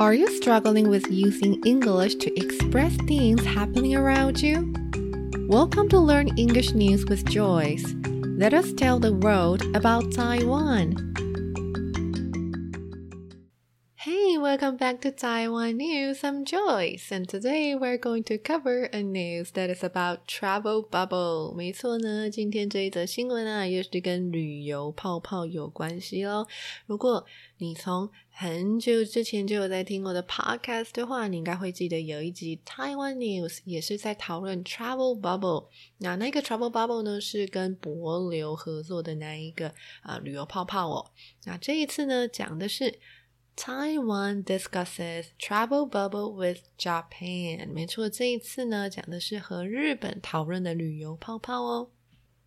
Are you struggling with using English to express things happening around you? Welcome to Learn English News with Joyce. Let us tell the world about Taiwan. Welcome back to Taiwan News. I'm Joyce, and today we're going to cover a news that is about travel bubble. 没错呢，今天这一则新闻啊，也是跟旅游泡泡有关系喽。如果你从很久之前就有在听我的 podcast 的话，你应该会记得有一集 Taiwan News 也是在讨论 travel bubble。那那个 travel bubble 呢，是跟帛琉合作的那一个啊、呃、旅游泡泡哦。那这一次呢，讲的是。Taiwan discusses travel bubble with Japan。没错，这一次呢讲的是和日本讨论的旅游泡泡哦。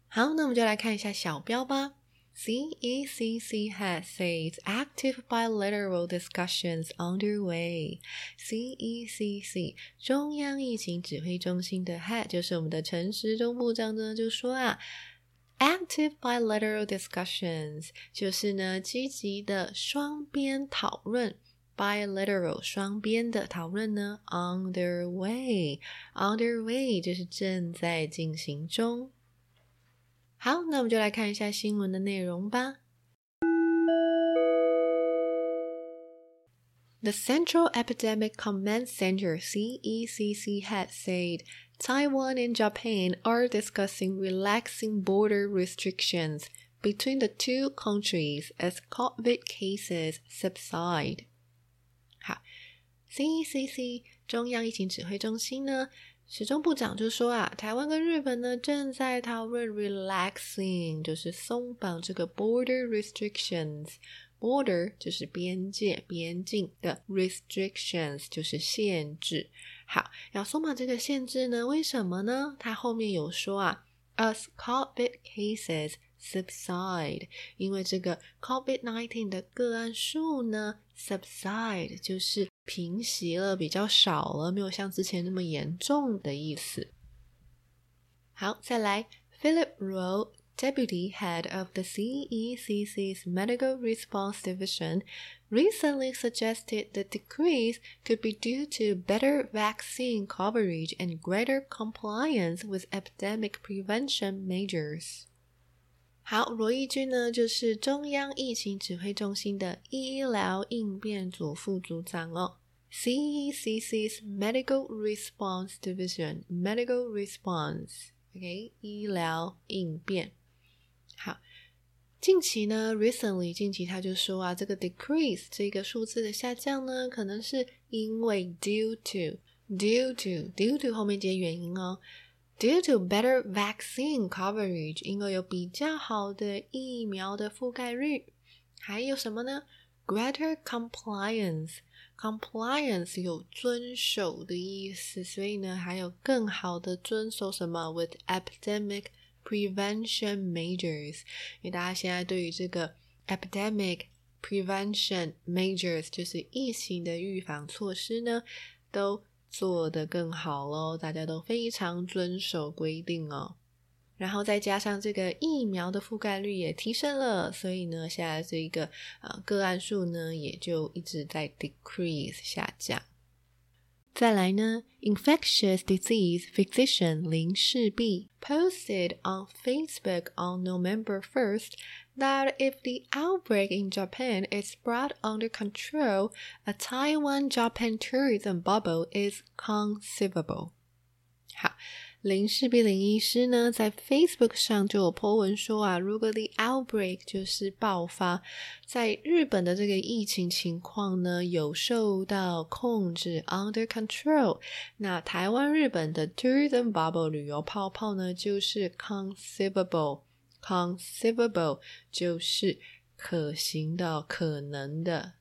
好，那我们就来看一下小标吧。CECC has says active bilateral discussions underway. CECC 中央疫情指挥中心的 head 就是我们的陈时中部长呢，就说啊。 Active bilateral discussions 就是呢积极的双边讨论，bilateral 双边的讨论呢，underway，underway 就是正在进行中。好，那我们就来看一下新闻的内容吧。The Central Epidemic Command Center (CECC) had said Taiwan and Japan are discussing relaxing border restrictions between the two countries as COVID cases subside。好，CECC 中央疫情指挥中心呢，时中部长就说啊，台湾跟日本呢正在讨论 relaxing，就是松绑这个 border restrictions。border 就是边界、边境的 restrictions 就是限制。好，要松绑这个限制呢？为什么呢？它后面有说啊，as COVID cases subside，因为这个 COVID nineteen 的个案数呢，subside 就是平息了，比较少了，没有像之前那么严重的意思。好，再来，Philip Rowe。deputy head of the CECC's Medical Response Division, recently suggested the decrease could be due to better vaccine coverage and greater compliance with epidemic prevention measures. 好，罗一钧呢，就是中央疫情指挥中心的医疗应变组副组长哦，CECC's Medical Response Division, Medical Response, 医疗应变。好。近期呢，recently 近期他就说啊，这个 decrease 这个数字的下降呢，可能是因为 due to due to due to 后面接原因哦，due to better vaccine coverage，因为有比较好的疫苗的覆盖率，还有什么呢？greater compliance，compliance 有遵守的意思，所以呢，还有更好的遵守什么 with epidemic。Prevention measures，因为大家现在对于这个 epidemic prevention measures 就是疫情的预防措施呢，都做得更好喽，大家都非常遵守规定哦。然后再加上这个疫苗的覆盖率也提升了，所以呢，现在这一个呃个案数呢，也就一直在 decrease 下降。再来呢，infectious disease physician 林氏璧 posted on Facebook on November 1st that if the outbreak in Japan is brought under control, a Taiwan-Japan tourism bubble is conceivable. 好。林氏璧林医师呢，在 Facebook 上就有 po 文说啊，如果 the outbreak 就是爆发，在日本的这个疫情情况呢有受到控制 under control，那台湾日本的 tourism bubble 旅游泡泡呢就是 conceivable，conceivable 就是可行的、可能的。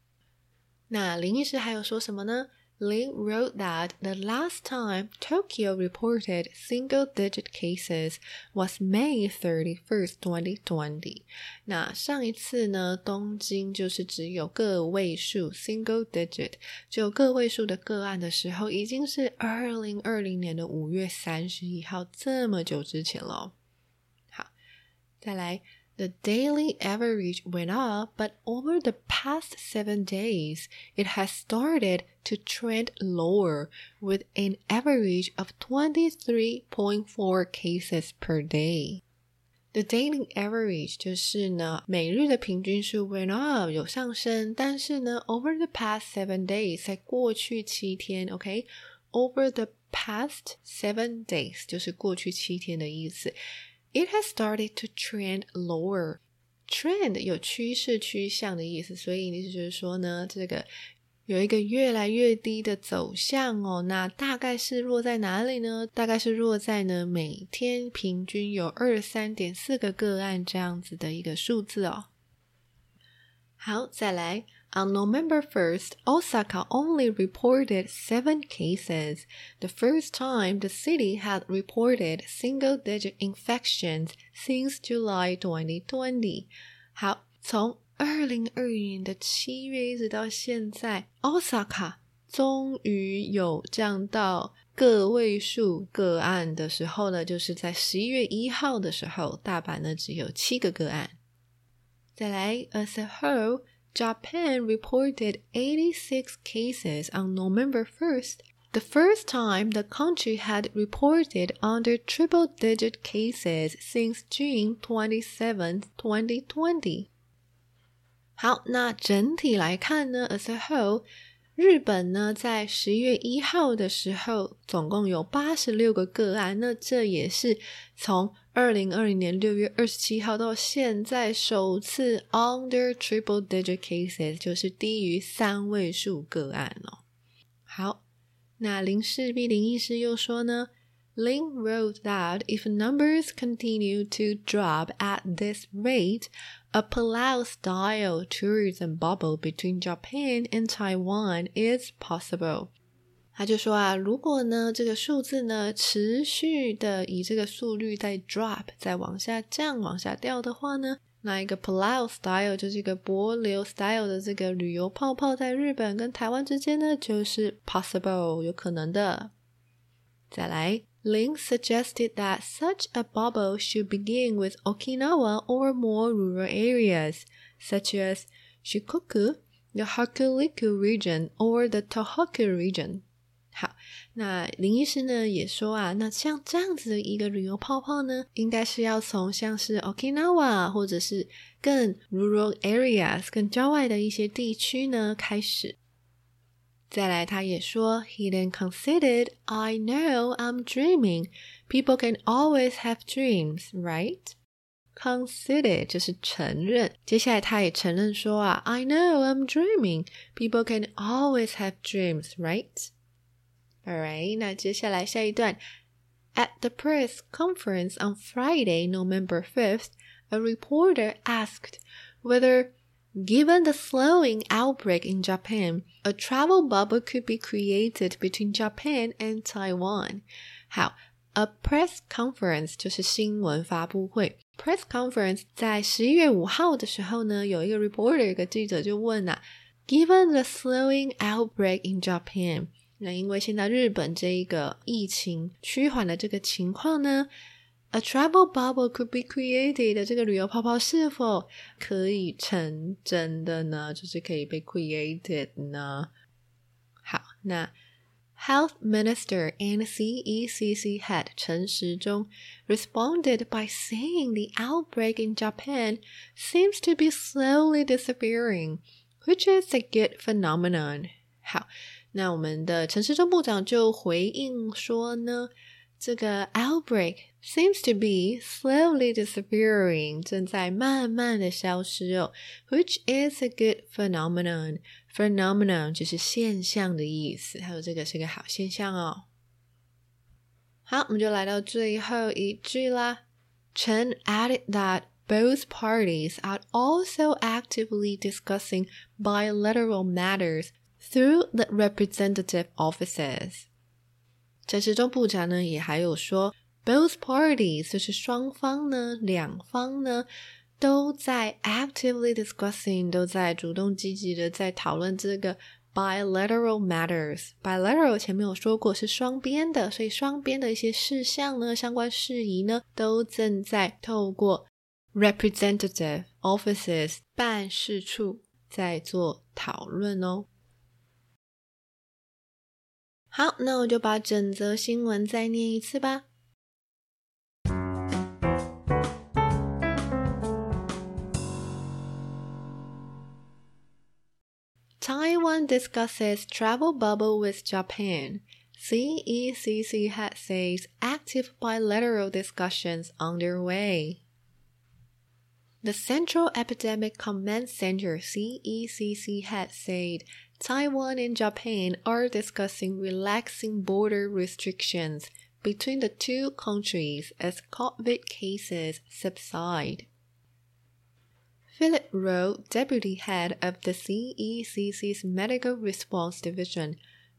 那林医师还有说什么呢 ？Lee wrote that the last time Tokyo reported single digit cases was May 31st, 2020. 那上一次呢，东京就是只有个位数 single digit，只有个位数的个案的时候，已经是二零二零年的五月三十一号，这么久之前了。好，再来。 The daily average went up, but over the past seven days, it has started to trend lower with an average of 23.4 cases per day. The daily average 就是呢，每日的平均数 went up 有上升，但是呢，over the past seven days 在过去七天，OK，over、okay? the past seven days 就是过去七天的意思。 It has started to trend lower. Trend 有趋势、趋向的意思，所以意思就是说呢，这个有一个越来越低的走向哦，那大概是落在哪里呢？大概是落在呢每天平均有二三点四个个案这样子的一个数字哦。好，再来。On November 1st, Osaka only reported seven cases, the first time the city had reported single digit infections since July 2020. 好，从二零二一年的七月一直到现在，Osaka 终于有降到个位数个案的时候呢，就是在十一月一号的时候，大阪呢只有七个个案。 再来，as a whole。Japan reported 86 cases on November 1st, the first time the country had reported under triple digit cases since June 27, 2020. 好，那整体来看呢，as a whole，日本呢在十月一号的时候，总共有八十六个个案，那这也是从 二零二零年六月二十七号到现在首次 under triple digit cases，就是低于三位数个案哦。好，那林氏璧林医师又说呢，Lin wrote that if numbers continue to drop at this rate, a Palau-style tourism bubble between Japan and Taiwan is possible. 他就说啊，如果呢这个数字呢持续的以这个速率在 drop，在往下降、往下掉的话呢，那一个 Palau style 就是一个柏流 style 的这个旅游泡泡，在日本跟台湾之间呢，就是 possible 有可能的。再来，Lin suggested that such a bubble should begin with Okinawa or more rural areas, such as Shikoku, the Hakuriku region, or the Tohoku region. 好，那林医师呢也说啊，那像这样子的一个旅游泡泡呢，应该是要从像是 Okinawa 或者是更 rural areas 更郊外的一些地区呢开始。再来，他也说，He then considered, I know I'm dreaming. People can always have dreams, right? Consider 就是承认。接下来，他也承认说啊，I know I'm dreaming. People can always have dreams, right? Alright，那接下来下一段。At the press conference on Friday, November 5th, a reporter asked whether, given the slowing outbreak in Japan, a travel bubble could be created between Japan and Taiwan. 好，a press conference 就是新闻发布会。Press conference 在十一月五号的时候呢，有一个 reporter，一个记者就问啊，Given the slowing outbreak in Japan。 那因为现在日本这一个疫情趋缓的这个情况呢，a travel bubble could be created 的这个旅游泡泡是否可以成真的呢？就是可以被 created 呢？好，那 Health Minister and CECC head 陈时中 responded by saying the outbreak in Japan seems to be slowly disappearing, which is a good phenomenon. 好。 那我们的陈时中部长就回应说呢，这个 outbreak seems to be slowly disappearing，正在慢慢的消失哦，which is a good phenomenon。phenomenon 就是现象的意思，还有这个是个好现象哦。好，我们就来到最后一句啦。Chen added that both parties are also actively discussing bilateral matters through the representative offices。陈时中部长呢也还有说，both parties 就是双方呢，两方呢都在 actively discussing，都在主动积极的在讨论这个 bilateral matters。bilateral 前面有说过是双边的，所以双边的一些事项呢，相关事宜呢，都正在透过 representative offices 办事处在做讨论哦。 好，那我就把整则新闻再念一次吧。Taiwan discusses travel bubble with Japan. CECC head says active bilateral discussions underway. The Central Epidemic Command Center CECC had said Taiwan and Japan are discussing relaxing border restrictions between the two countries as COVID cases subside. Philip Lo, deputy head of the CECC's Medical Response Division,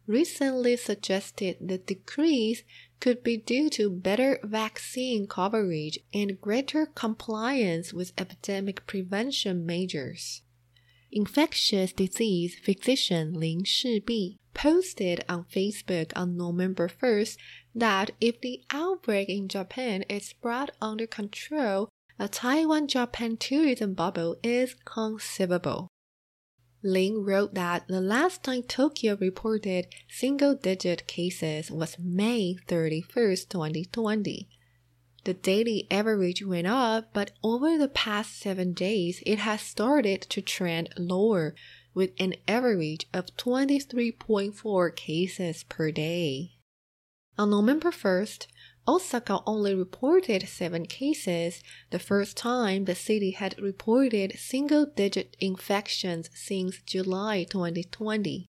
recently suggested the decrease could be due to better vaccine coverage and greater compliance with epidemic prevention measures. Infectious disease physician Lin Shi-pi posted on Facebook on November 1st that if the outbreak in Japan is brought under control, a Taiwan Japan tourism bubble is conceivable. Lin wrote that the last time Tokyo reported single digit cases was May 31st, 2020. The daily average went up, but over the past seven days, it has started to trend lower with an average of 23.4 cases per day. On November 1st, Osaka only reported seven cases, the first time the city had reported single digit infections since July 2020.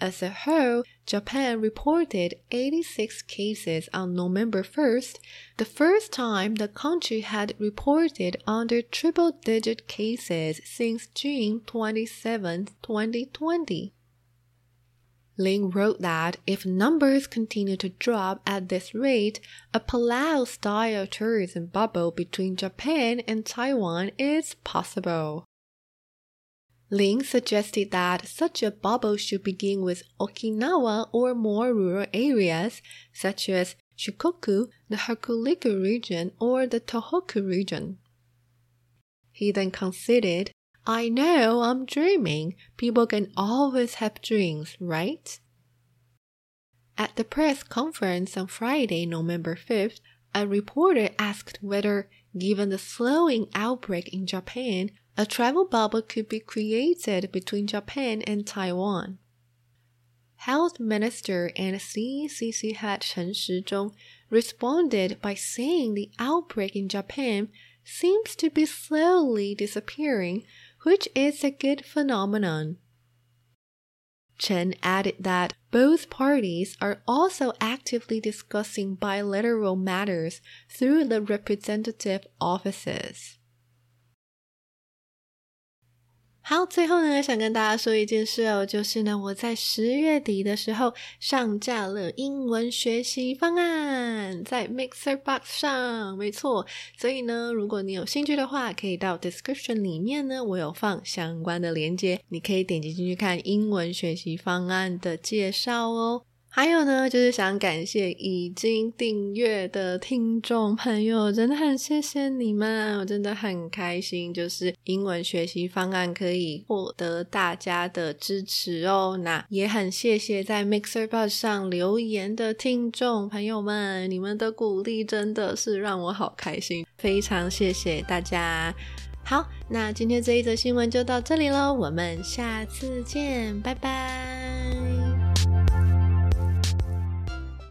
As a whole, Japan reported 86 cases on November 1st, the first time the country had reported under triple digit cases since June 27, 2020. Lin wrote that if numbers continue to drop at this rate, a Palau style tourism bubble between Japan and Taiwan is possible. Lin suggested that such a bubble should begin with Okinawa or more rural areas, such as Shikoku, the Hokuriku region, or the Tohoku region. He then conceded I know I'm dreaming. People can always have dreams, right? At the press conference on Friday, November 5th, a reporter asked whether, given the slowing outbreak in Japan, a travel bubble could be created between Japan and Taiwan. Health Minister and CECC head Chen Shizhong responded by saying the outbreak in Japan seems to be slowly disappearing which is a good phenomenon. Chen added that both parties are also actively discussing bilateral matters through the representative offices. 好，最后呢，想跟大家说一件事哦，就是呢，我在十月底的时候上架了英文学习方案，在 Mixer Box 上，没错。所以呢，如果你有兴趣的话，可以到 description 里面呢，我有放相关的链接，你可以点击进去看英文学习方案的介绍哦。还有呢，就是想感谢已经订阅的听众朋友，真的很谢谢你们，我真的很开心，就是英文学习方案可以获得大家的支持哦。那也很谢谢在 Mixer Bus 上留言的听众朋友们，你们的鼓励真的是让我好开心，非常谢谢大家。好，那今天这一则新闻就到这里喽，我们下次见，拜拜。